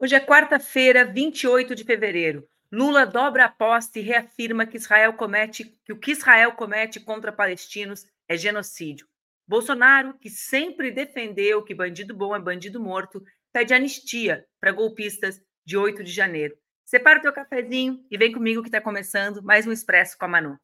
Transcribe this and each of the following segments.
Hoje é quarta-feira, 28 de fevereiro. Lula dobra a aposta e reafirma que Israel comete que o que Israel comete contra palestinos é genocídio. Bolsonaro, que sempre defendeu que bandido bom é bandido morto, pede anistia para golpistas de 8 de janeiro. Separa o teu cafezinho e vem comigo que está começando mais um Expresso com a Manu.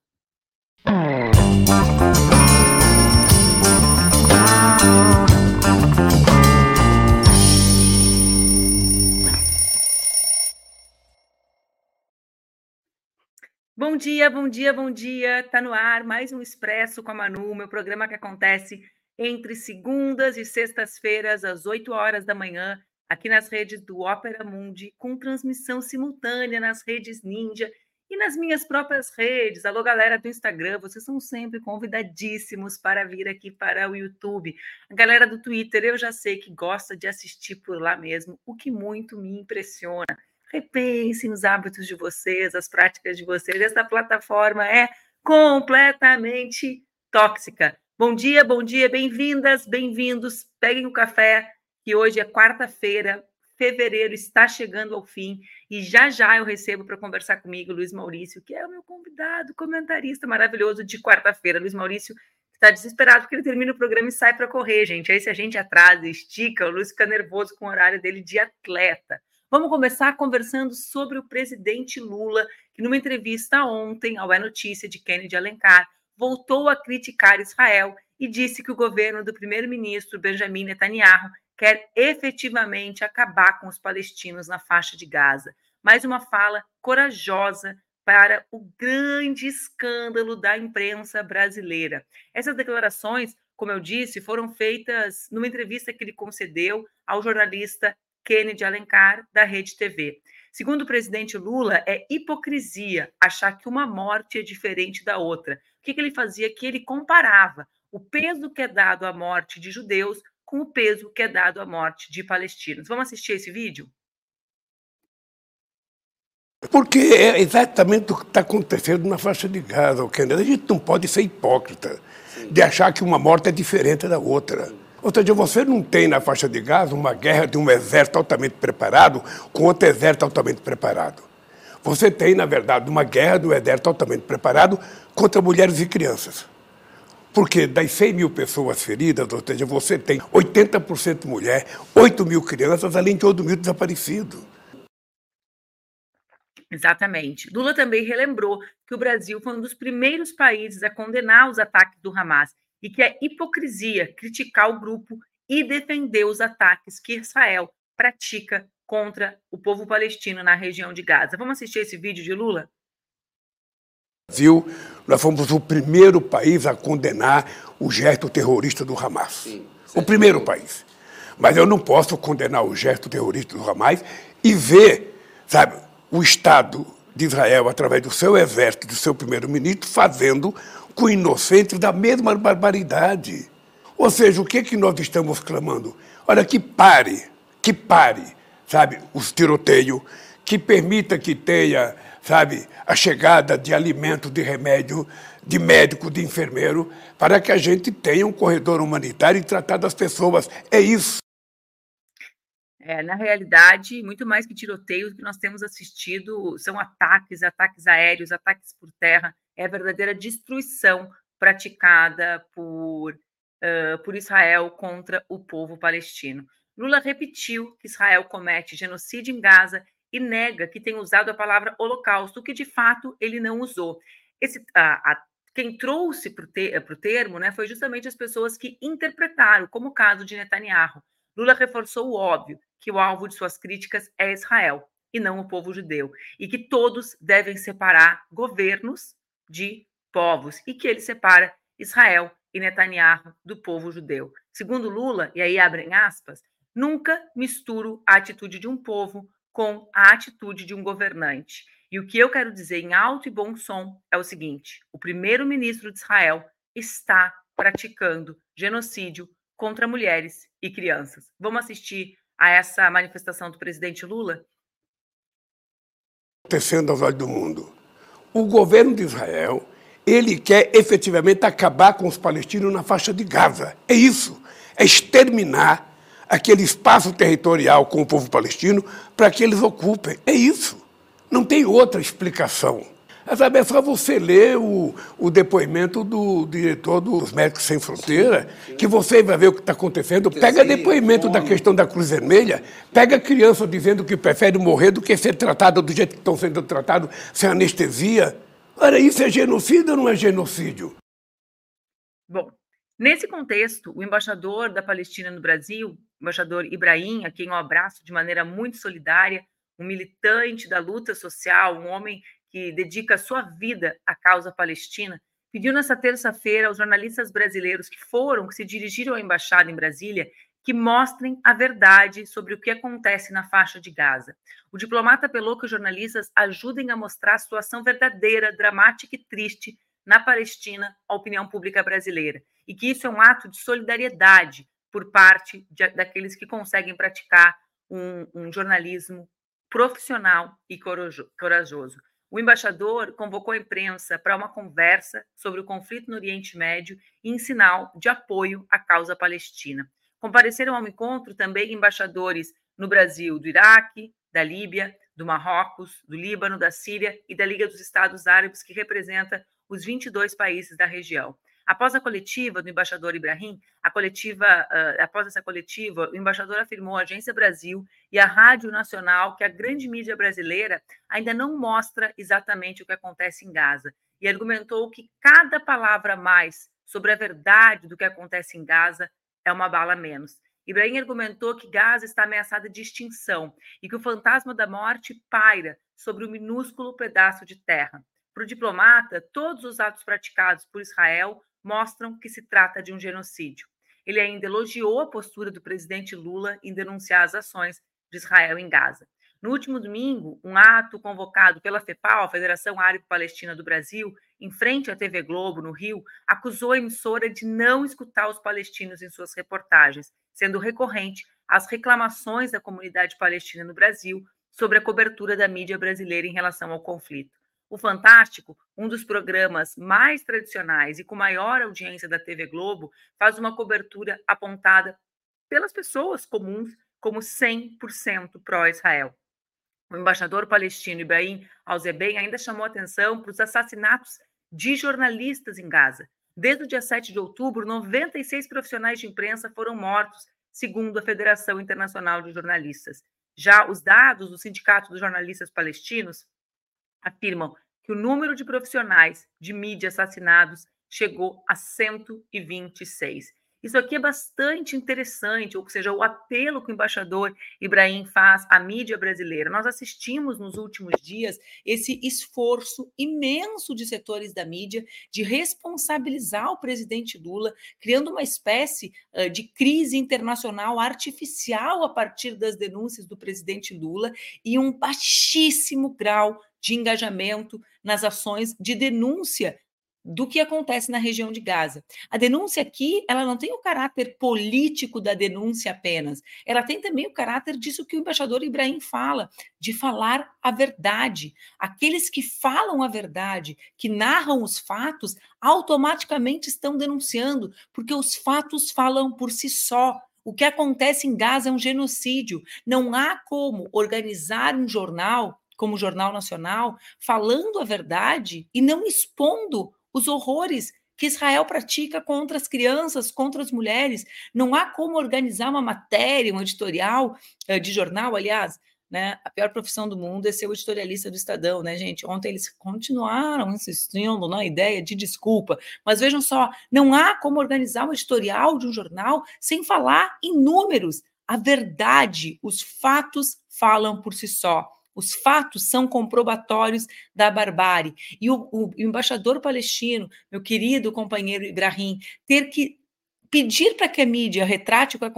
Bom dia, bom dia, bom dia. Tá no ar mais um Expresso com a Manu, meu programa que acontece entre segundas e sextas-feiras às 8 horas da manhã, aqui nas redes do Opera Mundi, com transmissão simultânea nas redes Ninja e nas minhas próprias redes. Alô, galera do Instagram, vocês são sempre convidadíssimos para vir aqui para o YouTube. A galera do Twitter, eu já sei que gosta de assistir por lá mesmo, o que muito me impressiona repensem os hábitos de vocês, as práticas de vocês. Essa plataforma é completamente tóxica. Bom dia, bom dia, bem-vindas, bem-vindos. Peguem o café, que hoje é quarta-feira, fevereiro está chegando ao fim e já já eu recebo para conversar comigo Luiz Maurício, que é o meu convidado, comentarista maravilhoso de quarta-feira. Luiz Maurício está desesperado porque ele termina o programa e sai para correr, gente. Aí se a gente atrasa, estica, o Luiz fica nervoso com o horário dele de atleta. Vamos começar conversando sobre o presidente Lula, que numa entrevista ontem ao É Notícia de Kennedy Alencar, voltou a criticar Israel e disse que o governo do primeiro-ministro Benjamin Netanyahu quer efetivamente acabar com os palestinos na faixa de Gaza. Mais uma fala corajosa para o grande escândalo da imprensa brasileira. Essas declarações, como eu disse, foram feitas numa entrevista que ele concedeu ao jornalista Kennedy Alencar, da Rede TV. Segundo o presidente Lula, é hipocrisia achar que uma morte é diferente da outra. O que, que ele fazia? Que ele comparava o peso que é dado à morte de judeus com o peso que é dado à morte de palestinos. Vamos assistir esse vídeo? Porque é exatamente o que está acontecendo na faixa de Gaza, Kennedy. A gente não pode ser hipócrita de achar que uma morte é diferente da outra. Ou seja, você não tem na faixa de Gaza uma guerra de um exército altamente preparado com outro exército altamente preparado. Você tem, na verdade, uma guerra um exército altamente preparado contra mulheres e crianças. Porque das 100 mil pessoas feridas, ou seja, você tem 80% mulher, 8 mil crianças, além de 8 mil desaparecidos. Exatamente. Lula também relembrou que o Brasil foi um dos primeiros países a condenar os ataques do Hamas e que é hipocrisia criticar o grupo e defender os ataques que Israel pratica contra o povo palestino na região de Gaza. Vamos assistir esse vídeo de Lula? Brasil, nós fomos o primeiro país a condenar o gesto terrorista do Hamas. Sim, o primeiro país. Mas eu não posso condenar o gesto terrorista do Hamas e ver, sabe, o Estado de Israel, através do seu exército, do seu primeiro-ministro, fazendo com inocentes da mesma barbaridade. Ou seja, o que, é que nós estamos clamando? Olha, que pare, que pare, sabe, os tiroteios, que permita que tenha, sabe, a chegada de alimento, de remédio, de médico, de enfermeiro, para que a gente tenha um corredor humanitário e tratar das pessoas. É isso. É, na realidade, muito mais que tiroteios, que nós temos assistido são ataques, ataques aéreos, ataques por terra, é a verdadeira destruição praticada por, uh, por Israel contra o povo palestino. Lula repetiu que Israel comete genocídio em Gaza e nega que tenha usado a palavra holocausto, que de fato ele não usou. Esse, a, a, quem trouxe para o te, termo né, foi justamente as pessoas que interpretaram, como o caso de Netanyahu. Lula reforçou o óbvio, que o alvo de suas críticas é Israel e não o povo judeu, e que todos devem separar governos de povos e que ele separa Israel e Netanyahu do povo judeu. Segundo Lula, e aí abrem aspas, nunca misturo a atitude de um povo com a atitude de um governante. E o que eu quero dizer em alto e bom som é o seguinte: o primeiro-ministro de Israel está praticando genocídio contra mulheres e crianças. Vamos assistir a essa manifestação do presidente Lula? Acontecendo aos olhos do mundo. O governo de Israel, ele quer efetivamente acabar com os palestinos na faixa de Gaza. É isso. É exterminar aquele espaço territorial com o povo palestino para que eles ocupem. É isso. Não tem outra explicação. É, sabe, é só você ler o, o depoimento do diretor dos Médicos Sem Fronteira, que você vai ver o que está acontecendo. Pega depoimento da questão da Cruz Vermelha, pega criança dizendo que prefere morrer do que ser tratada do jeito que estão sendo tratados, sem anestesia. Olha, isso é genocídio ou não é genocídio? Bom, nesse contexto, o embaixador da Palestina no Brasil, o embaixador Ibrahim, a quem eu abraço de maneira muito solidária, um militante da luta social, um homem que dedica sua vida à causa palestina, pediu nessa terça-feira aos jornalistas brasileiros que foram, que se dirigiram à embaixada em Brasília, que mostrem a verdade sobre o que acontece na faixa de Gaza. O diplomata apelou que os jornalistas ajudem a mostrar a situação verdadeira, dramática e triste na Palestina à opinião pública brasileira, e que isso é um ato de solidariedade por parte de, daqueles que conseguem praticar um, um jornalismo profissional e corajoso. O embaixador convocou a imprensa para uma conversa sobre o conflito no Oriente Médio em sinal de apoio à causa palestina. Compareceram ao encontro também embaixadores no Brasil do Iraque, da Líbia, do Marrocos, do Líbano, da Síria e da Liga dos Estados Árabes, que representa os 22 países da região. Após a coletiva do embaixador Ibrahim, a coletiva, uh, após essa coletiva, o embaixador afirmou à Agência Brasil e à Rádio Nacional que a grande mídia brasileira ainda não mostra exatamente o que acontece em Gaza e argumentou que cada palavra mais sobre a verdade do que acontece em Gaza é uma bala menos. Ibrahim argumentou que Gaza está ameaçada de extinção e que o fantasma da morte paira sobre o minúsculo pedaço de terra. Para o diplomata, todos os atos praticados por Israel mostram que se trata de um genocídio. Ele ainda elogiou a postura do presidente Lula em denunciar as ações de Israel em Gaza. No último domingo, um ato convocado pela FEPAL, a Federação Árabe Palestina do Brasil, em frente à TV Globo, no Rio, acusou a emissora de não escutar os palestinos em suas reportagens, sendo recorrente as reclamações da comunidade palestina no Brasil sobre a cobertura da mídia brasileira em relação ao conflito. O Fantástico, um dos programas mais tradicionais e com maior audiência da TV Globo, faz uma cobertura apontada pelas pessoas comuns como 100% pró-Israel. O embaixador palestino Ibrahim Alzeben ainda chamou atenção para os assassinatos de jornalistas em Gaza. Desde o dia 7 de outubro, 96 profissionais de imprensa foram mortos, segundo a Federação Internacional de Jornalistas. Já os dados do Sindicato dos Jornalistas Palestinos afirmam que o número de profissionais de mídia assassinados chegou a 126. Isso aqui é bastante interessante, ou seja, o apelo que o embaixador Ibrahim faz à mídia brasileira. Nós assistimos nos últimos dias esse esforço imenso de setores da mídia de responsabilizar o presidente Lula, criando uma espécie de crise internacional artificial a partir das denúncias do presidente Lula e um baixíssimo grau de engajamento nas ações de denúncia do que acontece na região de Gaza. A denúncia aqui, ela não tem o caráter político da denúncia apenas, ela tem também o caráter disso que o embaixador Ibrahim fala, de falar a verdade. Aqueles que falam a verdade, que narram os fatos, automaticamente estão denunciando, porque os fatos falam por si só. O que acontece em Gaza é um genocídio. Não há como organizar um jornal como o Jornal Nacional, falando a verdade e não expondo os horrores que Israel pratica contra as crianças, contra as mulheres. Não há como organizar uma matéria, um editorial uh, de jornal, aliás, né? A pior profissão do mundo é ser o editorialista do Estadão, né, gente? Ontem eles continuaram insistindo na ideia de desculpa, mas vejam só, não há como organizar um editorial de um jornal sem falar em números. A verdade, os fatos falam por si só. Os fatos são comprobatórios da barbárie. E o, o, embaixador palestino, meu querido companheiro Ibrahim, ter que pedir para que a mídia retrate o que,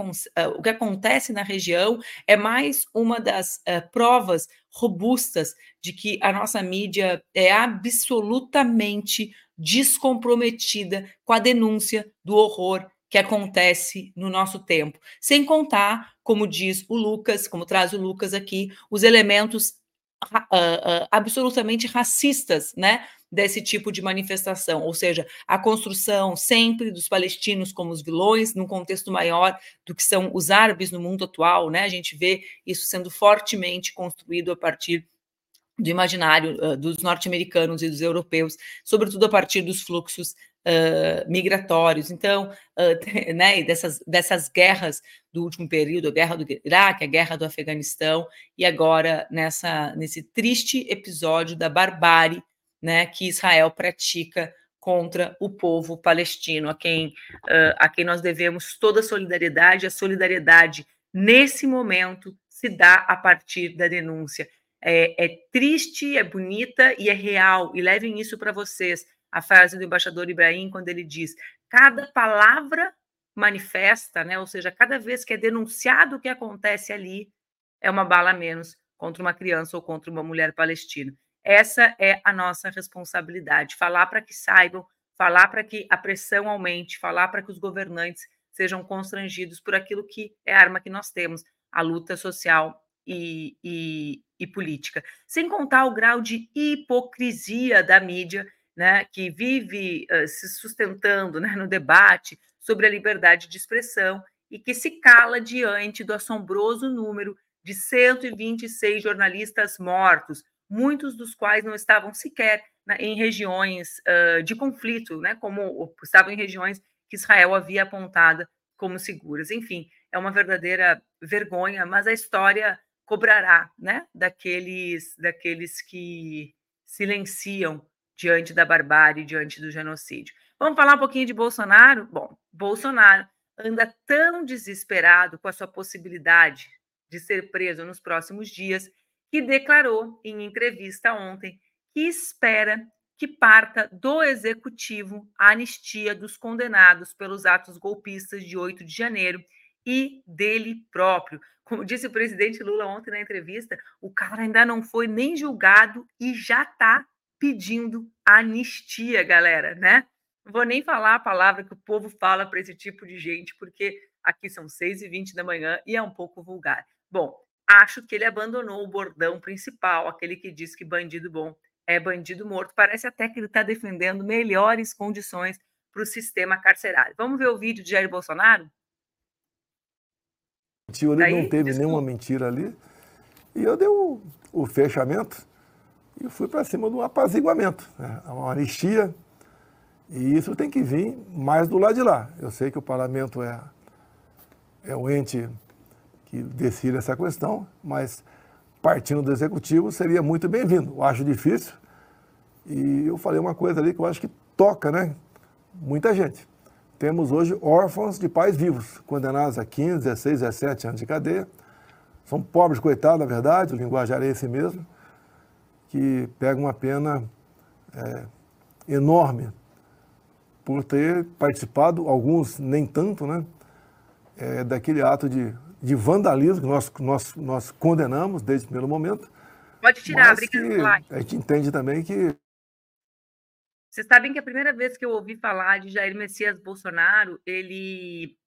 que, acontece na região é mais uma das uh, provas robustas de que a nossa mídia é absolutamente descomprometida com a denúncia do horror que acontece no nosso tempo. Sem contar, como diz o Lucas, como traz o Lucas aqui, os elementos uh, uh, absolutamente racistas, né? desse tipo de manifestação, ou seja, a construção sempre dos palestinos como os vilões, num contexto maior do que são os árabes no mundo atual, né? A gente vê isso sendo fortemente construído a partir do imaginário uh, dos norte-americanos e dos europeus, sobretudo a partir dos fluxos uh, migratórios. Então, uh, né, dessas, dessas guerras do último período, a guerra do Iraque, a guerra do Afeganistão, e agora nessa, nesse triste episódio da barbárie né, que Israel pratica contra o povo palestino, a quem, a quem nós devemos toda a solidariedade. A solidariedade, nesse momento, se dá a partir da denúncia é, é triste, é bonita e é real. E levem isso para vocês. A frase do embaixador Ibrahim, quando ele diz: cada palavra manifesta, né? ou seja, cada vez que é denunciado o que acontece ali, é uma bala menos contra uma criança ou contra uma mulher palestina. Essa é a nossa responsabilidade: falar para que saibam, falar para que a pressão aumente, falar para que os governantes sejam constrangidos por aquilo que é a arma que nós temos, a luta social e, e, e política, sem contar o grau de hipocrisia da mídia, né, que vive uh, se sustentando né, no debate sobre a liberdade de expressão e que se cala diante do assombroso número de 126 jornalistas mortos, muitos dos quais não estavam sequer né, em regiões uh, de conflito, né, como estavam em regiões que Israel havia apontada como seguras. Enfim, é uma verdadeira vergonha, mas a história cobrará, né, daqueles, daqueles que silenciam diante da barbárie, diante do genocídio. Vamos falar um pouquinho de Bolsonaro? Bom, Bolsonaro anda tão desesperado com a sua possibilidade de ser preso nos próximos dias que declarou em entrevista ontem que espera que parta do executivo a anistia dos condenados pelos atos golpistas de 8 de janeiro e dele próprio. Como disse o presidente Lula ontem na entrevista, o cara ainda não foi nem julgado e já está pedindo anistia, galera, né? Não vou nem falar a palavra que o povo fala para esse tipo de gente, porque aqui são 6 e 20 da manhã e é um pouco vulgar. Bom, acho que ele abandonou o bordão principal, aquele que diz que bandido bom é bandido morto. Parece até que ele está defendendo melhores condições para o sistema carcerário. Vamos ver o vídeo de Jair Bolsonaro? Mentiu ali, não teve desculpa. nenhuma mentira ali. E eu dei o, o fechamento e fui para cima do apaziguamento, né? uma anistia. E isso tem que vir mais do lado de lá. Eu sei que o parlamento é, é o ente que decide essa questão, mas partindo do executivo seria muito bem-vindo. Eu acho difícil. E eu falei uma coisa ali que eu acho que toca, né? Muita gente. Temos hoje órfãos de pais vivos, condenados a 15, 16, 17 anos de cadeia. São pobres coitados, na verdade, o linguajar é esse mesmo, que pegam uma pena é, enorme por ter participado, alguns nem tanto, né, é, daquele ato de, de vandalismo que nós, nós, nós condenamos desde o primeiro momento. Pode tirar, obrigado. A gente entende também que vocês sabem que a primeira vez que eu ouvi falar de Jair Messias Bolsonaro, ele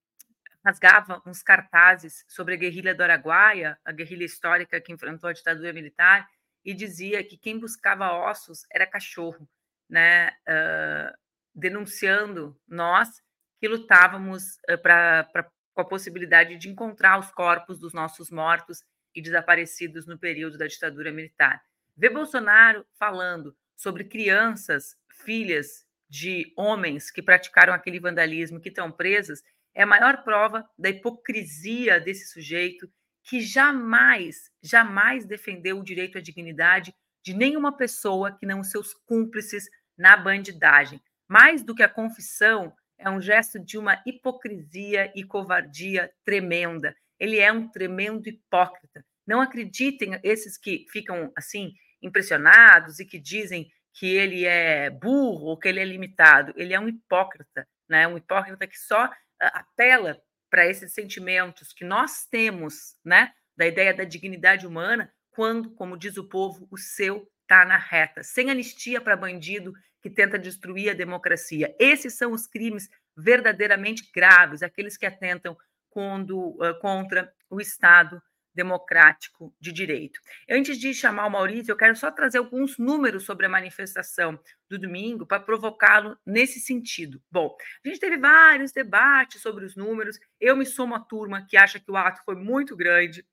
rasgava uns cartazes sobre a guerrilha do Araguaia, a guerrilha histórica que enfrentou a ditadura militar, e dizia que quem buscava ossos era cachorro, né? Uh, denunciando nós que lutávamos uh, pra, pra, com a possibilidade de encontrar os corpos dos nossos mortos e desaparecidos no período da ditadura militar. Ver Bolsonaro falando sobre crianças filhas de homens que praticaram aquele vandalismo, que estão presas, é a maior prova da hipocrisia desse sujeito que jamais, jamais defendeu o direito à dignidade de nenhuma pessoa que não seus cúmplices na bandidagem. Mais do que a confissão, é um gesto de uma hipocrisia e covardia tremenda. Ele é um tremendo hipócrita. Não acreditem esses que ficam assim impressionados e que dizem que ele é burro ou que ele é limitado. Ele é um hipócrita, né? Um hipócrita que só ah, apela para esses sentimentos que nós temos, né? Da ideia da dignidade humana, quando, como diz o povo, o seu está na reta, sem anistia para bandido que tenta destruir a democracia. Esses são os crimes verdadeiramente graves, aqueles que atentam quando, uh, contra o Estado democrático de direito. Antes de chamar o Maurício, eu quero só trazer alguns números sobre a manifestação do domingo para provocá-lo nesse sentido. Bom, a gente teve vários debates sobre os números. Eu me somo à turma que acha que o ato foi muito grande,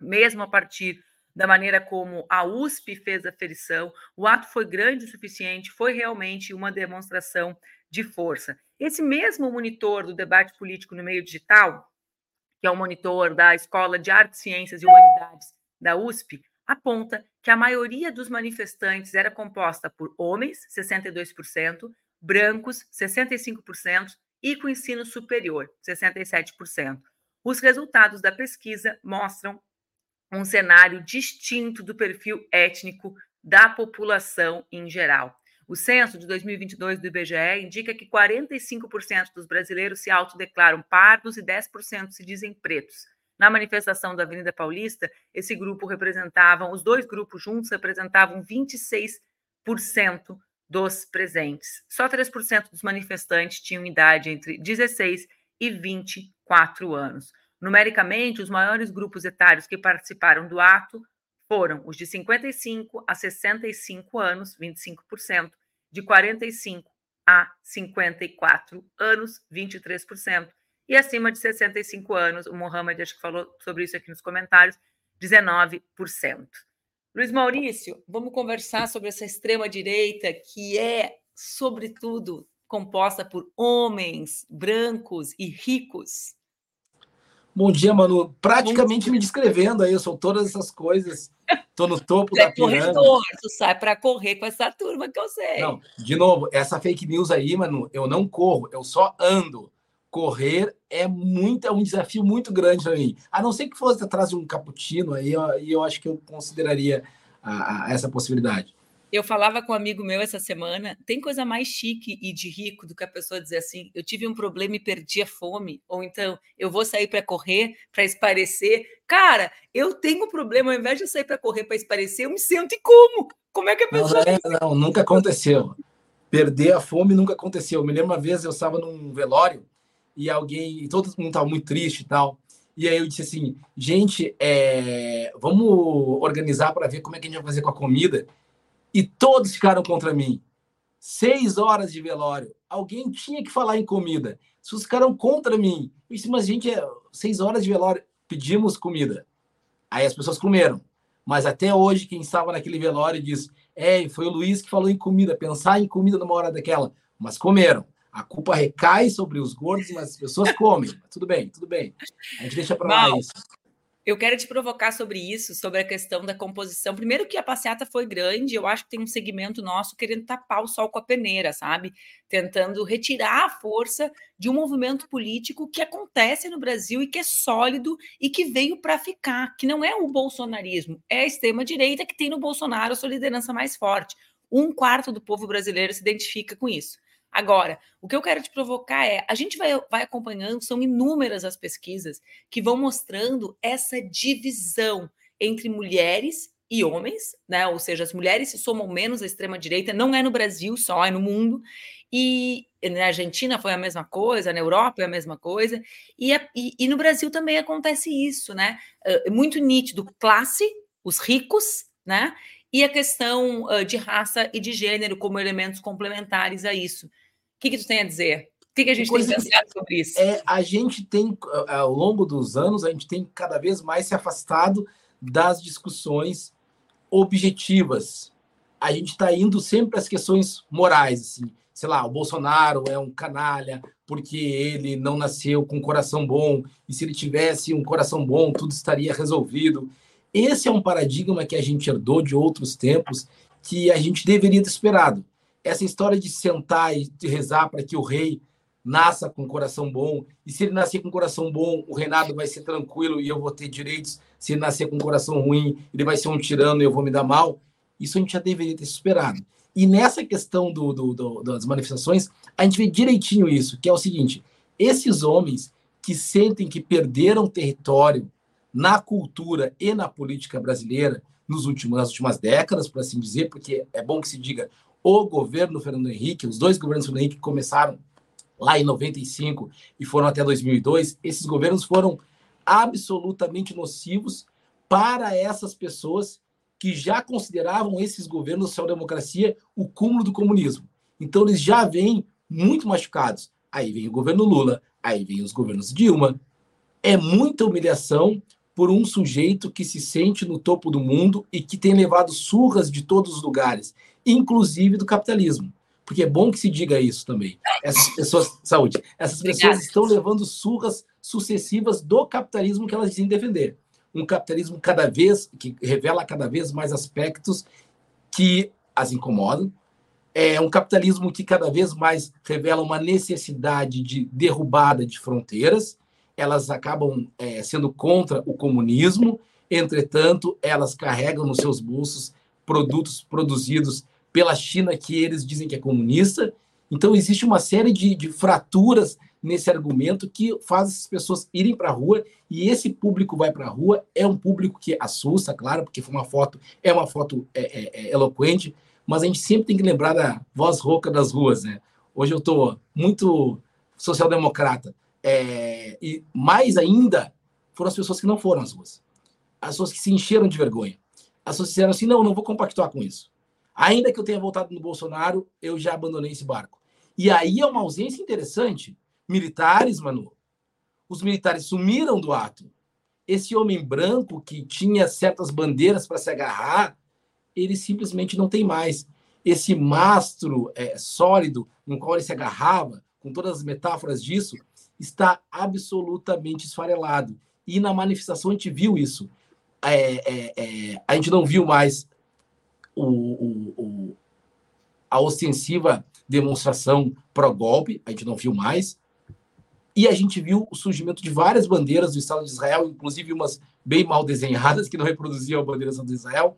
mesmo a partir da maneira como a USP fez a ferição. O ato foi grande o suficiente, foi realmente uma demonstração de força. Esse mesmo monitor do debate político no meio digital, que é o monitor da Escola de Artes, Ciências e Humanidades da USP, aponta que a maioria dos manifestantes era composta por homens, 62%, brancos, 65%, e com ensino superior, 67%. Os resultados da pesquisa mostram um cenário distinto do perfil étnico da população em geral. O censo de 2022 do IBGE indica que 45% dos brasileiros se autodeclaram pardos e 10% se dizem pretos. Na manifestação da Avenida Paulista, esse grupo representavam, os dois grupos juntos representavam 26% dos presentes. Só 3% dos manifestantes tinham idade entre 16 e 24 anos. Numericamente, os maiores grupos etários que participaram do ato foram os de 55 a 65 anos, 25%, de 45 a 54 anos, 23%, e acima de 65 anos, o Mohamed acho que falou sobre isso aqui nos comentários, 19%. Luiz Maurício, vamos conversar sobre essa extrema-direita que é, sobretudo, composta por homens brancos e ricos. Bom dia, Manu. Praticamente me descrevendo aí, eu sou todas essas coisas. Estou no topo da é pirâmide. Corredor, tu sai para correr com essa turma que eu sei. Não, de novo, essa fake news aí, Manu, eu não corro, eu só ando. Correr é muito, é um desafio muito grande para mim. A não ser que fosse atrás de um cappuccino, aí eu, eu acho que eu consideraria a, a essa possibilidade. Eu falava com um amigo meu essa semana, tem coisa mais chique e de rico do que a pessoa dizer assim, eu tive um problema e perdi a fome, ou então eu vou sair para correr, para esparecer. Cara, eu tenho um problema, ao invés de eu sair para correr, para esparecer, eu me sento e como. Como é que a pessoa... Não, é, não, nunca aconteceu. Perder a fome nunca aconteceu. Eu me lembro uma vez, eu estava num velório e alguém, todo mundo estava muito triste e tal, e aí eu disse assim, gente, é, vamos organizar para ver como é que a gente vai fazer com a comida e todos ficaram contra mim. Seis horas de velório. Alguém tinha que falar em comida. Os ficaram contra mim. Eu disse, mas gente, é seis horas de velório. Pedimos comida. Aí as pessoas comeram. Mas até hoje, quem estava naquele velório diz: é, foi o Luiz que falou em comida, pensar em comida numa hora daquela. Mas comeram. A culpa recai sobre os gordos, mas as pessoas comem. tudo bem, tudo bem. A gente deixa para lá isso. Eu quero te provocar sobre isso, sobre a questão da composição. Primeiro que a passeata foi grande, eu acho que tem um segmento nosso querendo tapar o sol com a peneira, sabe? Tentando retirar a força de um movimento político que acontece no Brasil e que é sólido e que veio para ficar, que não é o bolsonarismo, é a extrema-direita que tem no Bolsonaro a sua liderança mais forte. Um quarto do povo brasileiro se identifica com isso. Agora, o que eu quero te provocar é: a gente vai, vai acompanhando, são inúmeras as pesquisas que vão mostrando essa divisão entre mulheres e homens, né? Ou seja, as mulheres se somam menos à extrema-direita, não é no Brasil só, é no mundo. E na Argentina foi a mesma coisa, na Europa é a mesma coisa, e, e, e no Brasil também acontece isso, né? É muito nítido classe, os ricos, né? E a questão uh, de raça e de gênero como elementos complementares a isso que, que tu tem a dizer? O que, que a gente tem pensado sobre isso? É, a gente tem, ao longo dos anos, a gente tem cada vez mais se afastado das discussões objetivas. A gente está indo sempre às questões morais, assim. Sei lá, o Bolsonaro é um canalha porque ele não nasceu com um coração bom, e se ele tivesse um coração bom, tudo estaria resolvido. Esse é um paradigma que a gente herdou de outros tempos que a gente deveria ter esperado essa história de sentar e de rezar para que o rei nasça com coração bom, e se ele nascer com coração bom, o reinado vai ser tranquilo e eu vou ter direitos. Se ele nascer com coração ruim, ele vai ser um tirano e eu vou me dar mal. Isso a gente já deveria ter superado. E nessa questão do, do, do, das manifestações, a gente vê direitinho isso, que é o seguinte: esses homens que sentem que perderam território na cultura e na política brasileira nos últimos, nas últimas décadas, por assim dizer, porque é bom que se diga, o governo Fernando Henrique, os dois governos Fernando Henrique começaram lá em 95 e foram até 2002, esses governos foram absolutamente nocivos para essas pessoas que já consideravam esses governos social-democracia o cúmulo do comunismo. Então, eles já vêm muito machucados. Aí vem o governo Lula, aí vem os governos Dilma. É muita humilhação por um sujeito que se sente no topo do mundo e que tem levado surras de todos os lugares, inclusive do capitalismo. Porque é bom que se diga isso também. Essas pessoas, saúde, essas pessoas Obrigada. estão levando surras sucessivas do capitalismo que elas dizem defender. Um capitalismo cada vez que revela cada vez mais aspectos que as incomodam. É um capitalismo que cada vez mais revela uma necessidade de derrubada de fronteiras elas acabam é, sendo contra o comunismo, entretanto, elas carregam nos seus bolsos produtos produzidos pela China que eles dizem que é comunista. Então, existe uma série de, de fraturas nesse argumento que faz as pessoas irem para a rua e esse público vai para a rua é um público que assusta, claro, porque foi uma foto, é uma foto é, é, é eloquente, mas a gente sempre tem que lembrar da voz rouca das ruas, né? Hoje eu estou muito social-democrata. É, e mais ainda, foram as pessoas que não foram às ruas. As pessoas que se encheram de vergonha. As pessoas disseram assim: não, não vou compactuar com isso. Ainda que eu tenha voltado no Bolsonaro, eu já abandonei esse barco. E aí é uma ausência interessante. Militares, Manu, os militares sumiram do ato. Esse homem branco que tinha certas bandeiras para se agarrar, ele simplesmente não tem mais. Esse mastro é, sólido no qual ele se agarrava, com todas as metáforas disso, está absolutamente esfarelado. E na manifestação a gente viu isso. É, é, é, a gente não viu mais o, o, o, a ostensiva demonstração pró-golpe, a gente não viu mais. E a gente viu o surgimento de várias bandeiras do Estado de Israel, inclusive umas bem mal desenhadas, que não reproduziam a bandeira do Israel,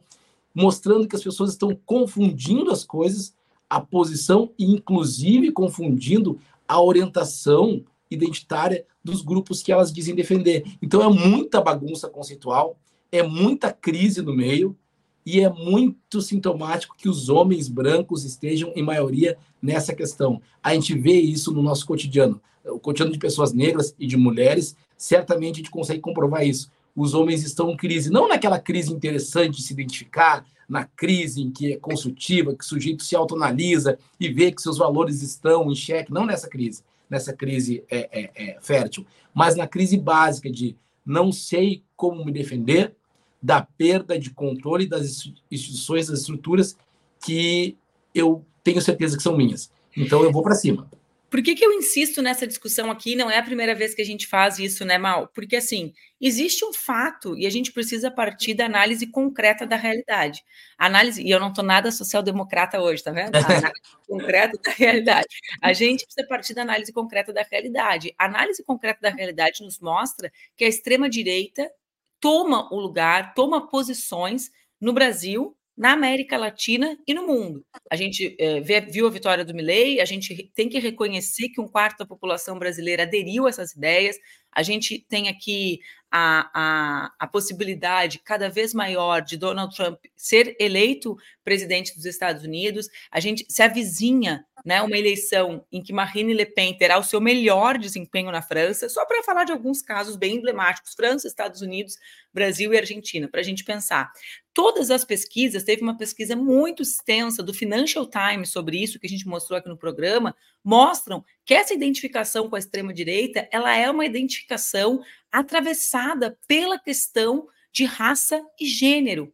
mostrando que as pessoas estão confundindo as coisas, a posição, e inclusive confundindo a orientação identitária dos grupos que elas dizem defender. Então é muita bagunça conceitual, é muita crise no meio e é muito sintomático que os homens brancos estejam em maioria nessa questão. A gente vê isso no nosso cotidiano, o cotidiano de pessoas negras e de mulheres, certamente a gente consegue comprovar isso. Os homens estão em crise, não naquela crise interessante de se identificar, na crise em que é consultiva, que o sujeito se autoanalisa e vê que seus valores estão em xeque, não nessa crise nessa crise é, é, é, fértil, mas na crise básica de não sei como me defender da perda de controle das instituições, das estruturas que eu tenho certeza que são minhas. Então eu vou para cima. Por que, que eu insisto nessa discussão aqui? Não é a primeira vez que a gente faz isso, né, Mal? Porque, assim, existe um fato e a gente precisa partir da análise concreta da realidade. Análise, e eu não estou nada social-democrata hoje, tá vendo? A análise concreta da realidade. A gente precisa partir da análise concreta da realidade. A análise concreta da realidade nos mostra que a extrema-direita toma o lugar, toma posições no Brasil na América Latina e no mundo. A gente é, vê, viu a vitória do Milley, a gente tem que reconhecer que um quarto da população brasileira aderiu a essas ideias. A gente tem aqui a, a, a possibilidade cada vez maior de Donald Trump ser eleito presidente dos Estados Unidos. A gente se avizinha né, uma eleição em que Marine Le Pen terá o seu melhor desempenho na França, só para falar de alguns casos bem emblemáticos: França, Estados Unidos, Brasil e Argentina, para a gente pensar. Todas as pesquisas, teve uma pesquisa muito extensa do Financial Times sobre isso, que a gente mostrou aqui no programa, mostram que essa identificação com a extrema-direita ela é uma identificação atravessada pela questão de raça e gênero.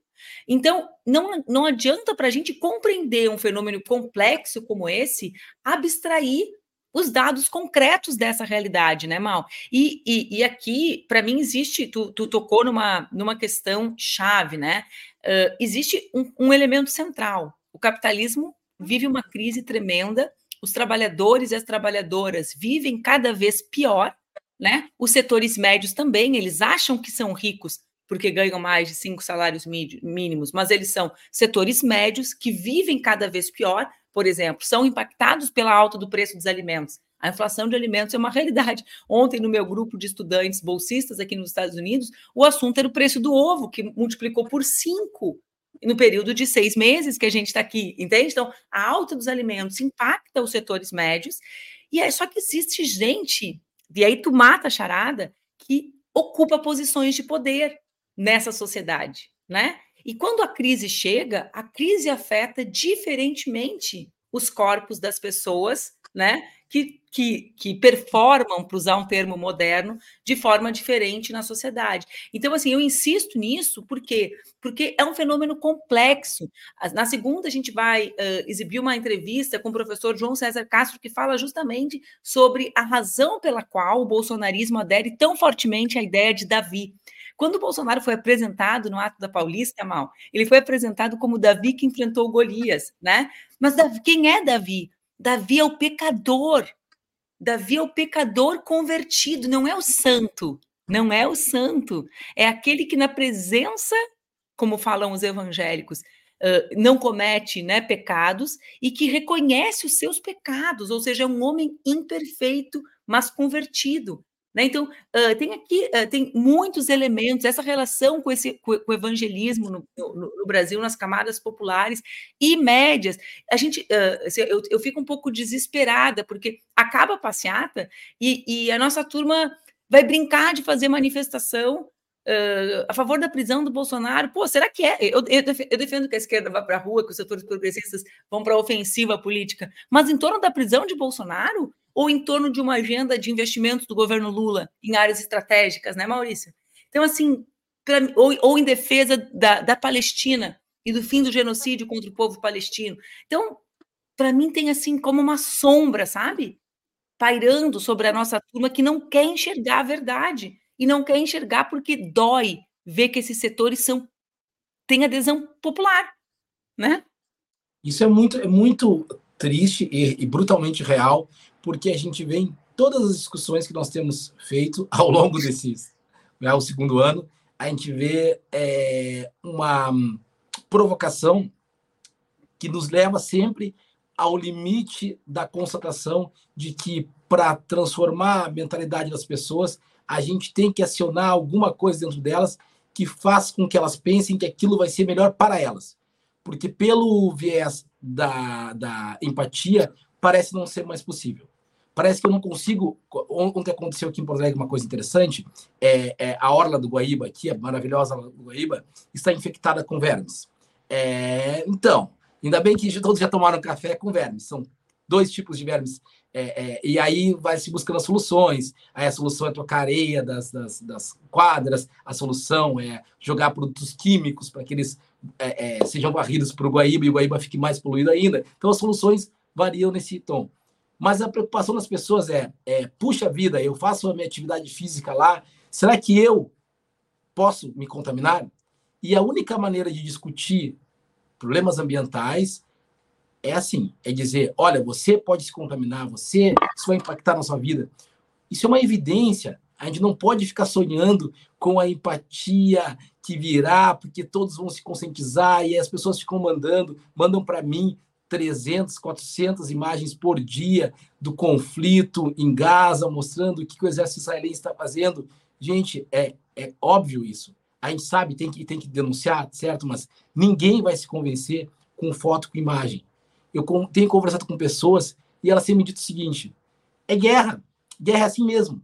Então, não, não adianta para a gente compreender um fenômeno complexo como esse, abstrair os dados concretos dessa realidade, né, Mal? E, e, e aqui, para mim, existe, tu, tu, tocou numa, numa questão chave, né? Uh, existe um, um elemento central. O capitalismo vive uma crise tremenda, os trabalhadores e as trabalhadoras vivem cada vez pior, né? Os setores médios também, eles acham que são ricos, porque ganham mais de cinco salários mínimos, mas eles são setores médios que vivem cada vez pior, por exemplo, são impactados pela alta do preço dos alimentos. A inflação de alimentos é uma realidade. Ontem, no meu grupo de estudantes bolsistas aqui nos Estados Unidos, o assunto era o preço do ovo, que multiplicou por cinco no período de seis meses que a gente está aqui, entende? Então, a alta dos alimentos impacta os setores médios, e é só que existe gente, e aí tu mata a charada, que ocupa posições de poder nessa sociedade, né? E quando a crise chega, a crise afeta diferentemente os corpos das pessoas, né? Que, que, que performam, para usar um termo moderno, de forma diferente na sociedade. Então, assim, eu insisto nisso porque porque é um fenômeno complexo. Na segunda, a gente vai uh, exibir uma entrevista com o professor João César Castro, que fala justamente sobre a razão pela qual o bolsonarismo adere tão fortemente à ideia de Davi. Quando o Bolsonaro foi apresentado no ato da Paulista, mal, ele foi apresentado como Davi que enfrentou Golias, né? Mas Davi, quem é Davi? Davi é o pecador. Davi é o pecador convertido, não é o santo. Não é o santo. É aquele que, na presença, como falam os evangélicos, não comete né, pecados e que reconhece os seus pecados, ou seja, é um homem imperfeito, mas convertido. Né? Então, uh, tem aqui uh, tem muitos elementos, essa relação com, esse, com, o evangelismo no, no, no, Brasil, nas camadas populares e médias. A gente, uh, eu, eu fico um pouco desesperada, porque acaba a passeata e, e a nossa turma vai brincar de fazer manifestação Uh, a favor da prisão do Bolsonaro. Pô, será que é? Eu, eu, eu defendo que a esquerda vá para a rua, que os setores progressistas vão para a ofensiva política, mas em torno da prisão de Bolsonaro, ou em torno de uma agenda de investimentos do governo Lula em áreas estratégicas, né, Maurício? Então, assim, pra, ou, ou, em defesa da, da Palestina e do fim do genocídio contra o povo palestino. Então, para mim, tem assim como uma sombra, sabe? Pairando sobre a nossa turma que não quer enxergar a verdade e não quer enxergar porque dói ver que esses setores são têm adesão popular, né? Isso é muito, é muito triste e, e brutalmente real, porque a gente vê em todas as discussões que nós temos feito ao longo desses, né, o segundo ano, a gente vê é, uma provocação que nos leva sempre ao limite da constatação de que para transformar a mentalidade das pessoas, a gente tem que acionar alguma coisa dentro delas que faz com que elas pensem que aquilo vai ser melhor para elas. Porque pelo viés da, da empatia, parece não ser mais possível parece que eu não consigo. Ontem aconteceu aqui em Porto Alegre uma coisa interessante: é, é, a orla do Guaíba, aqui, a maravilhosa orla do Guaíba, está infectada com vermes. É, então, ainda bem que todos já tomaram café com vermes. São dois tipos de vermes. É, é, e aí vai se buscando as soluções. Aí a solução é trocar areia das, das, das quadras, a solução é jogar produtos químicos para que eles é, sejam varridos para o Guaíba e o Guaíba fique mais poluído ainda. Então as soluções variam nesse tom. Mas a preocupação das pessoas é, é puxa vida, eu faço a minha atividade física lá, será que eu posso me contaminar? E a única maneira de discutir problemas ambientais é assim, é dizer, olha, você pode se contaminar, você, isso vai impactar na sua vida. Isso é uma evidência. A gente não pode ficar sonhando com a empatia que virá, porque todos vão se conscientizar e as pessoas ficam mandando, mandam para mim, 300, 400 imagens por dia do conflito em Gaza, mostrando o que o exército israelense está fazendo. Gente, é, é óbvio isso. A gente sabe, tem que, tem que denunciar, certo? Mas ninguém vai se convencer com foto, com imagem. Eu tenho conversado com pessoas e elas têm me dito o seguinte: é guerra. Guerra é assim mesmo.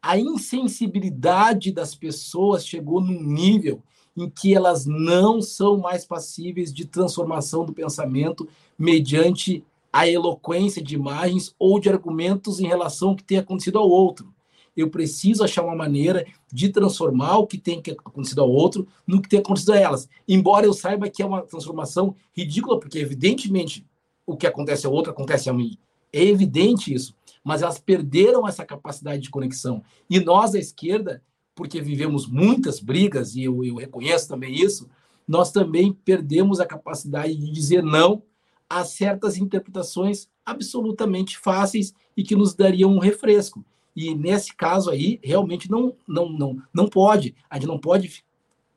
A insensibilidade das pessoas chegou num nível em que elas não são mais passíveis de transformação do pensamento mediante a eloquência de imagens ou de argumentos em relação ao que tem acontecido ao outro. Eu preciso achar uma maneira de transformar o que tem acontecido ao outro no que tem acontecido a elas. Embora eu saiba que é uma transformação ridícula, porque evidentemente o que acontece ao outro acontece a mim. É evidente isso. Mas elas perderam essa capacidade de conexão. E nós, da esquerda, porque vivemos muitas brigas, e eu, eu reconheço também isso, nós também perdemos a capacidade de dizer não a certas interpretações absolutamente fáceis e que nos dariam um refresco. E nesse caso aí, realmente não, não, não, não pode. A gente não pode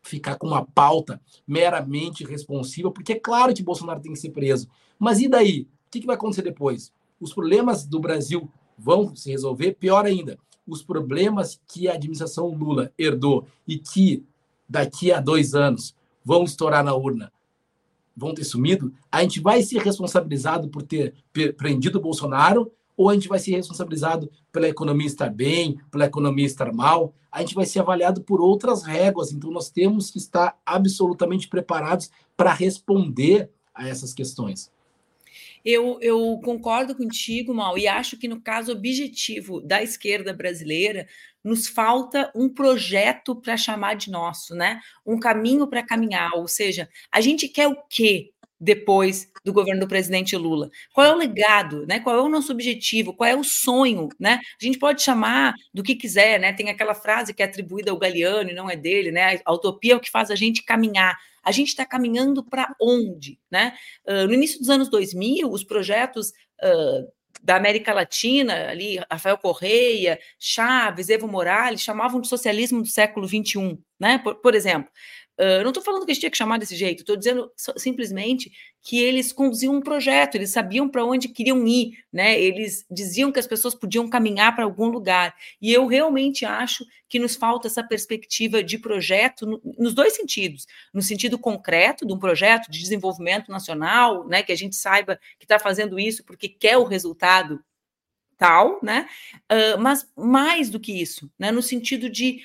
ficar com uma pauta meramente responsiva, porque é claro que Bolsonaro tem que ser preso. Mas e daí? O que, que vai acontecer depois? Os problemas do Brasil vão se resolver? Pior ainda, os problemas que a administração Lula herdou e que daqui a dois anos vão estourar na urna, vão ter sumido, a gente vai ser responsabilizado por ter prendido o Bolsonaro ou a gente vai ser responsabilizado pela economia estar bem, pela economia estar mal, a gente vai ser avaliado por outras réguas. Então, nós temos que estar absolutamente preparados para responder a essas questões. Eu, eu, concordo contigo, Mal, e acho que no caso objetivo da esquerda brasileira, nos falta um projeto para chamar de nosso, né? Um caminho para caminhar. Ou seja, a gente quer o quê depois do governo do presidente Lula? Qual é o legado, né? Qual é o nosso objetivo? Qual é o sonho, né? A gente pode chamar do que quiser, né? Tem aquela frase que é atribuída ao Galeano e não é dele, né? A utopia é o que faz a gente caminhar. A gente está caminhando para onde, né? Uh, no início dos anos 2000, os projetos uh, da América Latina, ali, Rafael Correia, Chaves, Evo Morales, chamavam de socialismo do século XXI, né? Por, por exemplo, Uh, não estou falando que a gente tinha que chamar desse jeito, estou dizendo simplesmente que eles conduziam um projeto, eles sabiam para onde queriam ir, né? Eles diziam que as pessoas podiam caminhar para algum lugar. E eu realmente acho que nos falta essa perspectiva de projeto no, nos dois sentidos, no sentido concreto de um projeto de desenvolvimento nacional, né? Que a gente saiba que está fazendo isso porque quer o resultado tal, né? Uh, mas mais do que isso, né? No sentido de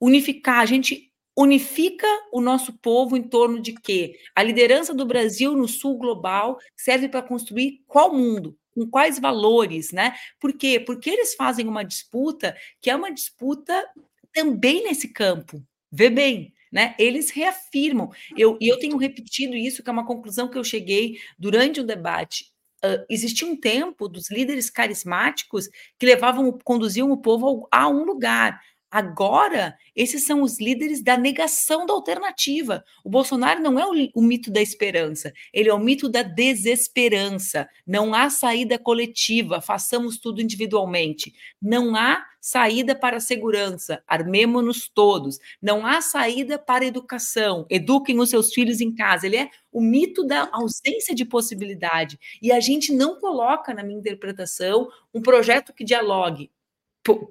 unificar, a gente unifica o nosso povo em torno de quê? A liderança do Brasil no sul global serve para construir qual mundo? Com quais valores, né? Por quê? Porque eles fazem uma disputa que é uma disputa também nesse campo. Vê bem, né? Eles reafirmam. Eu, e eu tenho repetido isso, que é uma conclusão que eu cheguei durante o debate. Uh, existia um tempo dos líderes carismáticos que levavam, conduziam o povo a um lugar. Agora, esses são os líderes da negação da alternativa. O Bolsonaro não é o, o, mito da esperança, ele é o mito da desesperança. Não há saída coletiva, façamos tudo individualmente. Não há saída para a segurança, armemos-nos todos. Não há saída para a educação, eduquem os seus filhos em casa. Ele é o mito da ausência de possibilidade. E a gente não coloca, na minha interpretação, um projeto que dialogue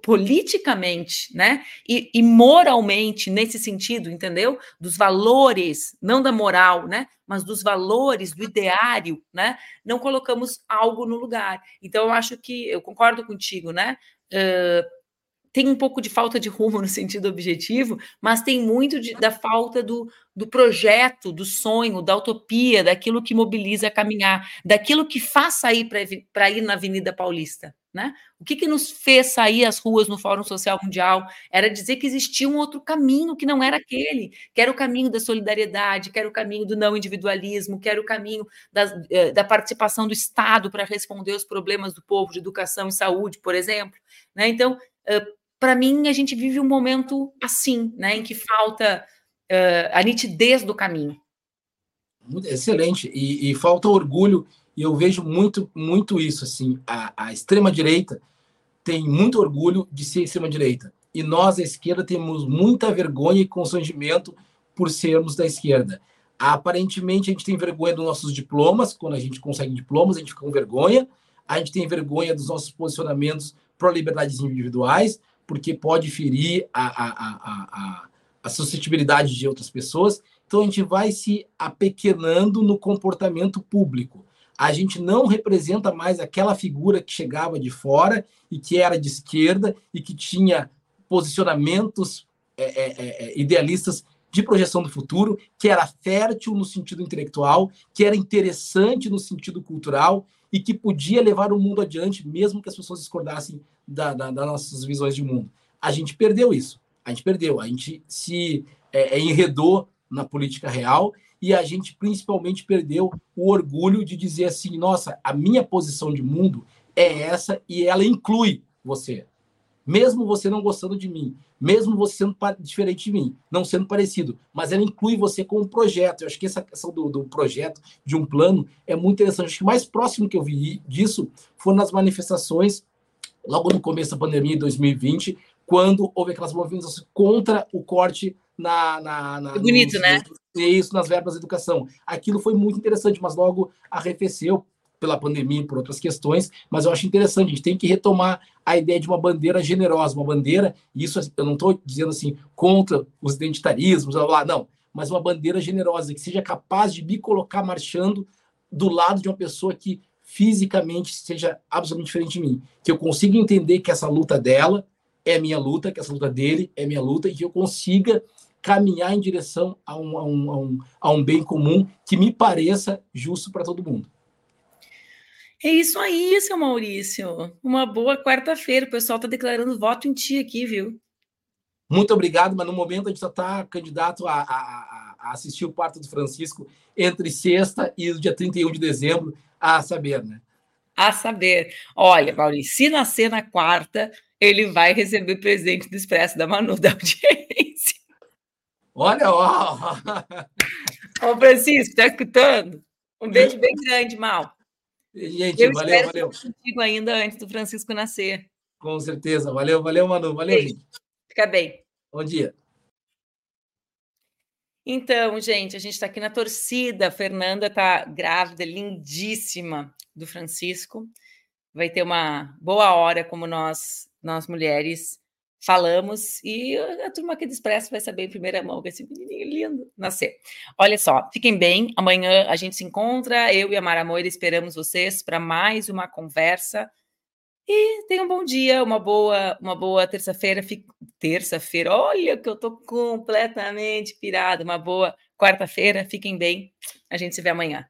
politicamente, né, e, e, moralmente nesse sentido, entendeu? Dos valores, não da moral, né, mas dos valores, do ideário, né? Não colocamos algo no lugar. Então eu acho que eu concordo contigo, né? Uh, tem um pouco de falta de rumo no sentido objetivo, mas tem muito de, da falta do, do projeto, do sonho, da utopia, daquilo que mobiliza a caminhar, daquilo que faz sair para ir na Avenida Paulista. Né? O que, que nos fez sair às ruas no Fórum Social Mundial era dizer que existia um outro caminho que não era aquele, que era o caminho da solidariedade, que era o caminho do não individualismo, que era o caminho da, eh, da participação do Estado para responder os problemas do povo de educação e saúde, por exemplo. Né? Então, para mim, a gente vive um momento assim, né, em que falta uh, a nitidez do caminho. Excelente. E, e, falta orgulho, e eu vejo muito, muito isso. assim A, a extrema-direita tem muito orgulho de ser extrema-direita. E nós, a esquerda, temos muita vergonha e constrangimento por sermos da esquerda. Aparentemente, a gente tem vergonha dos nossos diplomas, quando a gente consegue diplomas, a gente fica com vergonha. A gente tem vergonha dos nossos posicionamentos pró-liberdades individuais, porque pode ferir a, a, a, a, a suscetibilidade de outras pessoas. Então a gente vai se apequenando no comportamento público. A gente não representa mais aquela figura que chegava de fora e que era de esquerda e que tinha posicionamentos é, é, é, é idealistas de projeção do futuro, que era fértil no sentido intelectual, que era interessante no sentido cultural e que podia levar o mundo adiante, mesmo que as pessoas discordassem da, da, das nossas visões de mundo. A gente perdeu isso. A gente perdeu. A gente se é, é, enredou na política real e a gente principalmente perdeu o orgulho de dizer assim: nossa, a minha posição de mundo é essa e ela inclui você. Mesmo você não gostando de mim, mesmo você sendo diferente de mim, não sendo parecido, mas ela inclui você como um projeto. Eu acho que essa questão do, do projeto, de um plano, é muito interessante. Acho que o mais próximo que eu vi disso foi nas manifestações logo no começo da pandemia, em 2020, quando houve aquelas movimentações contra o corte na. na, na bonito, nos, né? Isso, nas verbas de educação. Aquilo foi muito interessante, mas logo arrefeceu pela pandemia e por outras questões, mas eu acho interessante, a gente tem que retomar a ideia de uma bandeira generosa, uma bandeira, e isso eu não estou dizendo assim contra os identitarismos, blá, blá, não, mas uma bandeira generosa, que seja capaz de me colocar marchando do lado de uma pessoa que fisicamente seja absolutamente diferente de mim. Que eu consiga entender que essa luta dela é minha luta, que essa luta dele é minha luta, e que eu consiga caminhar em direção a um, a um, a um, a um bem comum que me pareça justo para todo mundo. É isso aí, seu Maurício. Uma boa quarta-feira. O pessoal está declarando voto em ti aqui, viu? Muito obrigado, mas no momento a gente só está candidato a, a, a, assistir o parto do Francisco entre sexta e o dia 31 de dezembro, a saber, né? A saber. Olha, Maurício, se nascer na quarta, ele vai receber presente do Expresso da Manu da audiência. Olha, ó! Ô, Francisco, tá escutando? Um beijo bem grande, Mal. Gente, Eu valeu, valeu. contigo ainda antes do Francisco nascer. Com certeza. Valeu, valeu, Manu. Valeu, beijo. gente. Fica bem. Bom dia. Então, gente, a gente está aqui na torcida. A Fernanda está grávida, lindíssima, do Francisco. Vai ter uma boa hora, como nós, nós mulheres, falamos. E a turma aqui do Expresso vai saber em primeira mão que esse menininho lindo nascer. Olha só, fiquem bem. Amanhã a gente se encontra. Eu e a Mara Moira esperamos vocês para mais uma conversa. E tenham um bom dia, uma boa, uma boa terça-feira. Terça-feira, olha que eu tô completamente pirada. Uma boa quarta-feira. Fiquem bem. A gente se vê amanhã.